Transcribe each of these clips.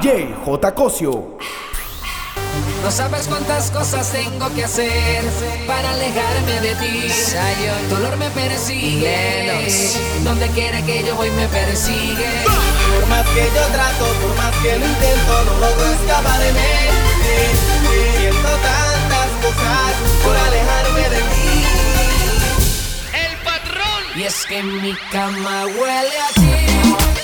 DJ J. Cosio. No sabes cuántas cosas tengo que hacer para alejarme de ti. El dolor me persigue. Donde quiera que yo voy me persigue. Por más que yo trato, por más que lo intento, no logro escapar de mí. Siento tantas cosas por alejarme de ti. El patrón. Y es que mi cama huele a ti.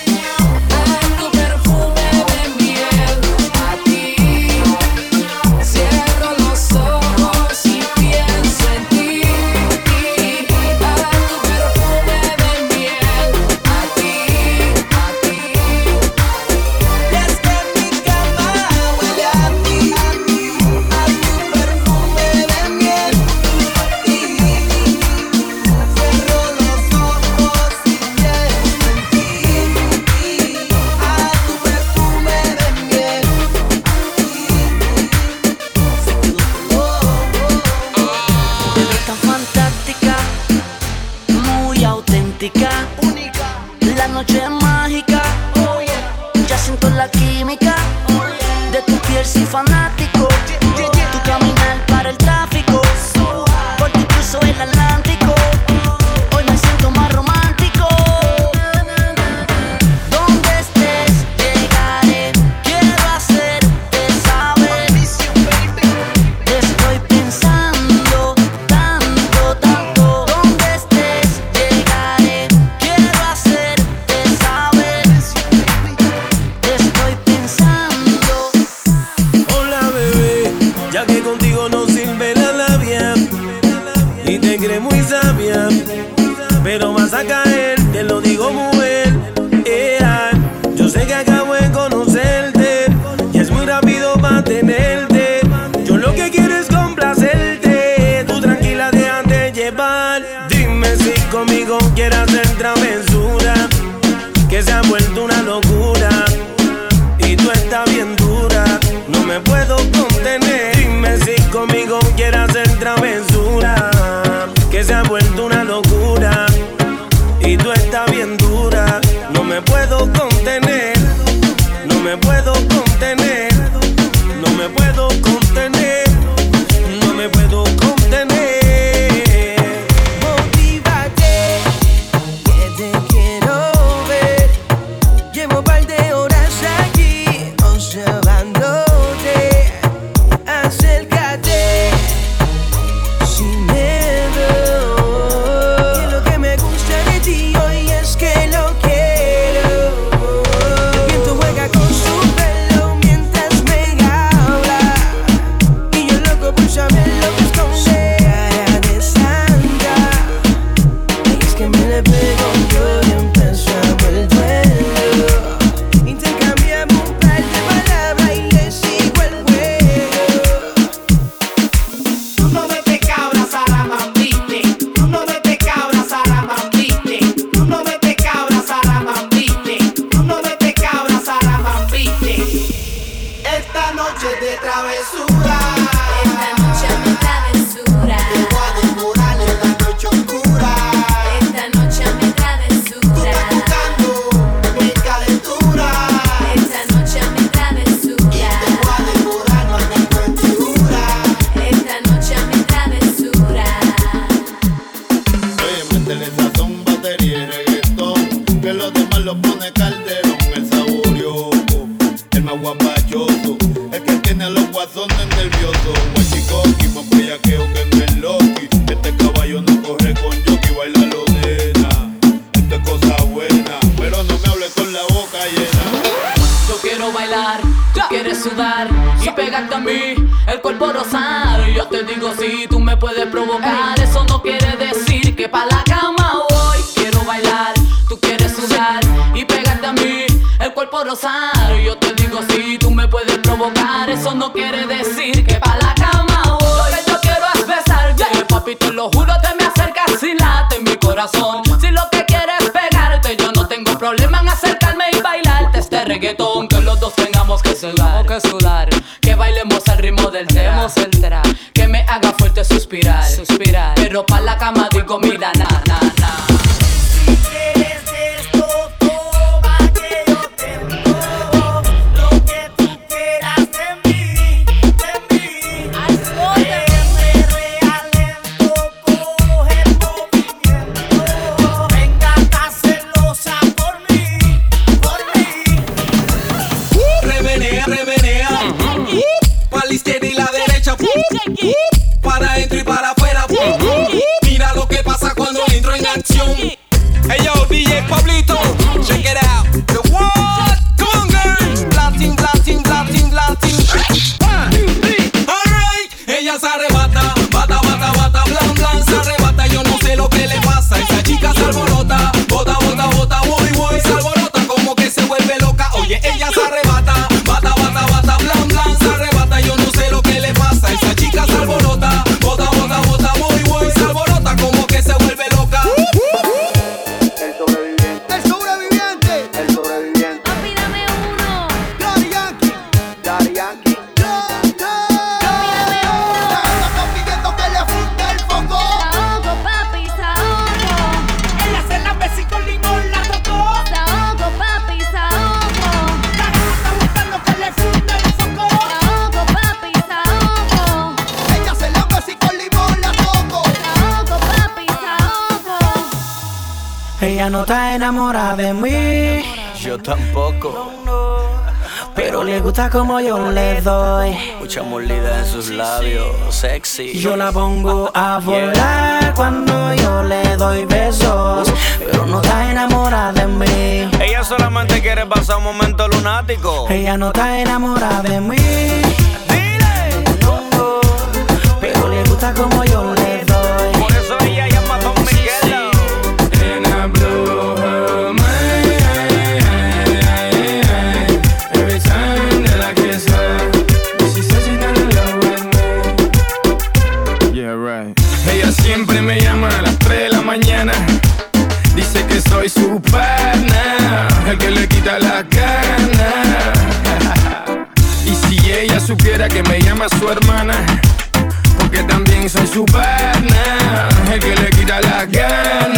de travesura. machoso, el que tiene a los guasones nerviosos. Guachicoqui, más bellaqueo que en el Loki. Este caballo no corre con jockey, baila lo nena. Esto es cosa buena, pero no me hables con la boca llena. Yo quiero bailar, tú quieres sudar y pegarte a mí, el cuerpo rosado. Yo te digo si sí, tú me puedes provocar, eso no quiere decir que pa' la cama voy. Quiero bailar, tú quieres sudar y pegarte a mí, el cuerpo rosado. Yo provocar, eso no quiere decir que pa' la cama voy. Lo que yo quiero es besar, yeah. papi, te lo juro, te me acercas y late en mi corazón. Si lo que quieres es pegarte, yo no tengo problema en acercarme y bailarte este reggaetón. Que los dos tengamos que sudar, que, sudar. que bailemos al ritmo del tema, que me haga fuerte suspirar, suspirar. Pero pa' la cama digo, mira nada. ella se arrebata, bata, bata, bata, blan, blan, se arrebata, yo no sé lo que le pasa, esa chica se alborota, bota, bota, bota, voy, voy, se alborota, como que se vuelve loca, oye, ella se no está enamorada de mí. Yo tampoco. Pero le gusta como yo le doy. Mucha molida en sus labios, sexy. Yo la pongo a volar cuando yo le doy besos. Pero no está enamorada de mí. Ella solamente quiere pasar un momento lunático. Ella no está enamorada de mí. Dile. Pero le gusta como yo le a las 3 de la mañana. Dice que soy su pana, el que le quita la cana. y si ella supiera que me llama su hermana, porque también soy su pana, el que le quita la cana.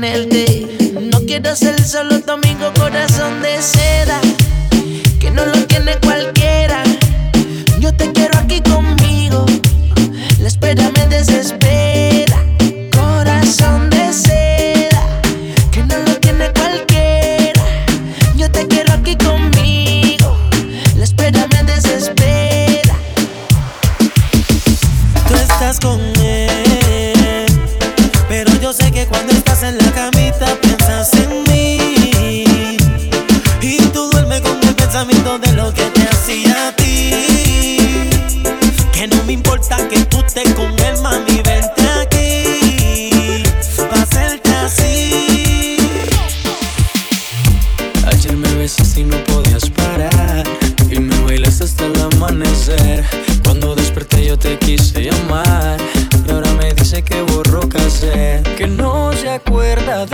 tenerte. No quiero ser solo tu amigo, corazón de seda, que no lo tiene cualquier. Cuando desperté yo te quise llamar. Y ahora me dice que borró cassette. Que no se acuerda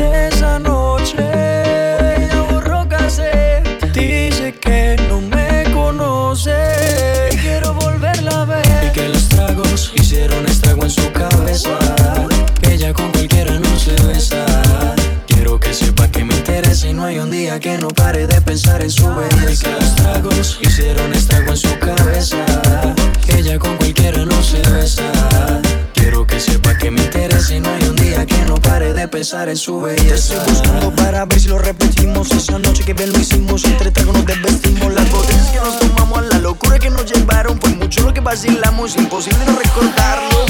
en su belleza. Te estoy buscando para ver si lo repetimos. Esa noche que bien lo hicimos, entre tragos nos desvestimos. Las botellas que nos tomamos, la locura que nos llevaron. Fue mucho lo que vacilamos, imposible no recordarlo.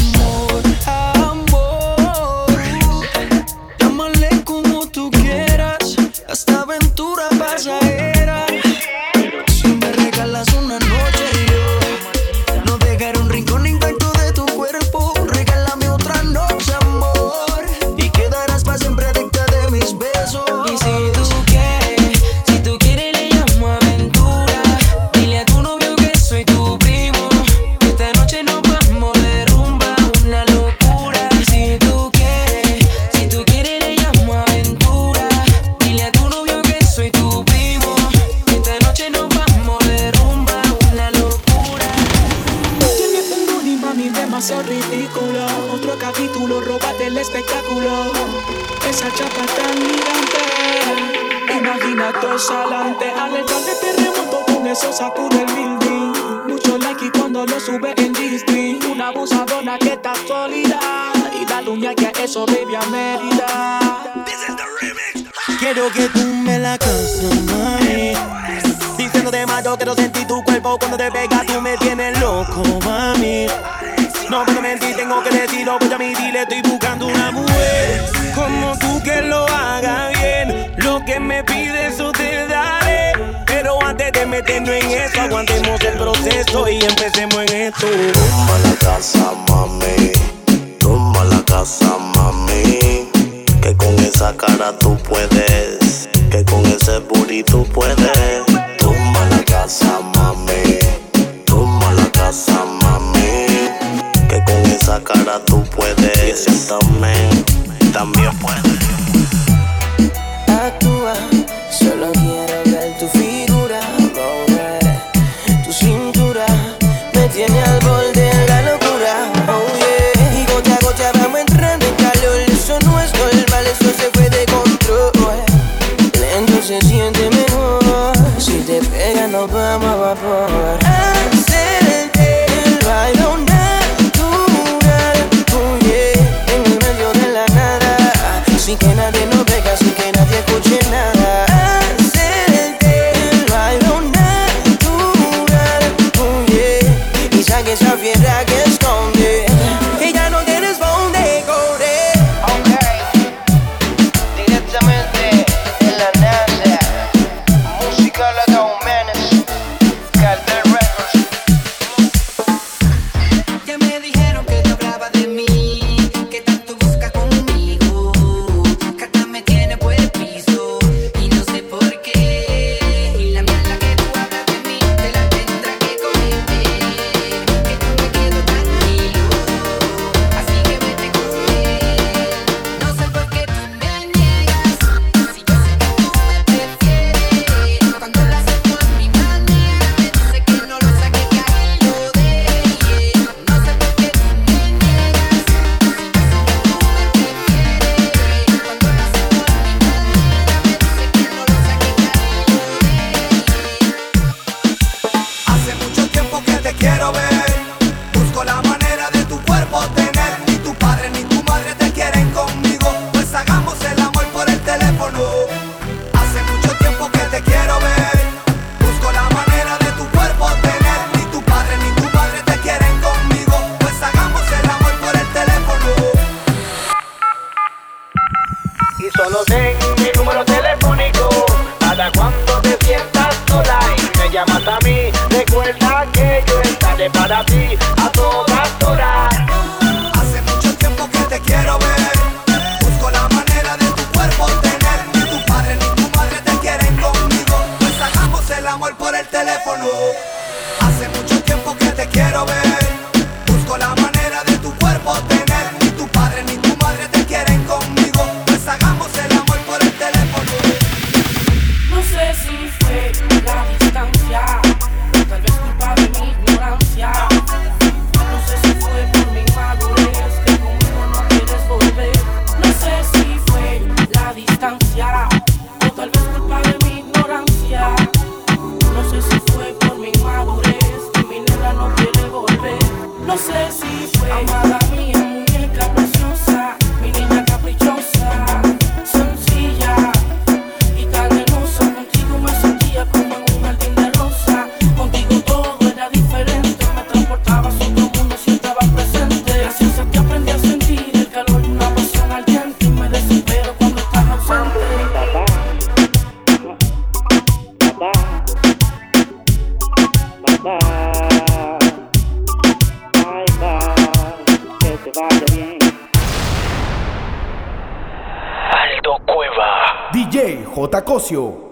Otro capítulo, roba del espectáculo. Esa chapa tan gigante. Imagina todos adelante. Alerta de terremoto, con eso sacude el building. Mucho like y cuando lo sube en Disney. Una abusadona que está sólida. Y la un que a eso, baby, a Mérida. This is the remix. Quiero que tú me la canses, mami. Diciéndote más, yo quiero sentir tu cuerpo cuando te pegas. Tú me tienes loco, mami. No puedo mentir, tengo que decirlo, voy a mi dile, estoy buscando una mujer como tú que lo haga bien. Lo que me pides, eso te daré. Pero antes de meternos en esto, aguantemos el proceso y empecemos en esto. Toma la casa, mami. Toma la casa, mami. Que con esa cara tú puedes. Que con ese booty tú puedes. Toma la casa, mami. tú puedes. Sin que nadie nos wait, wait, negocio.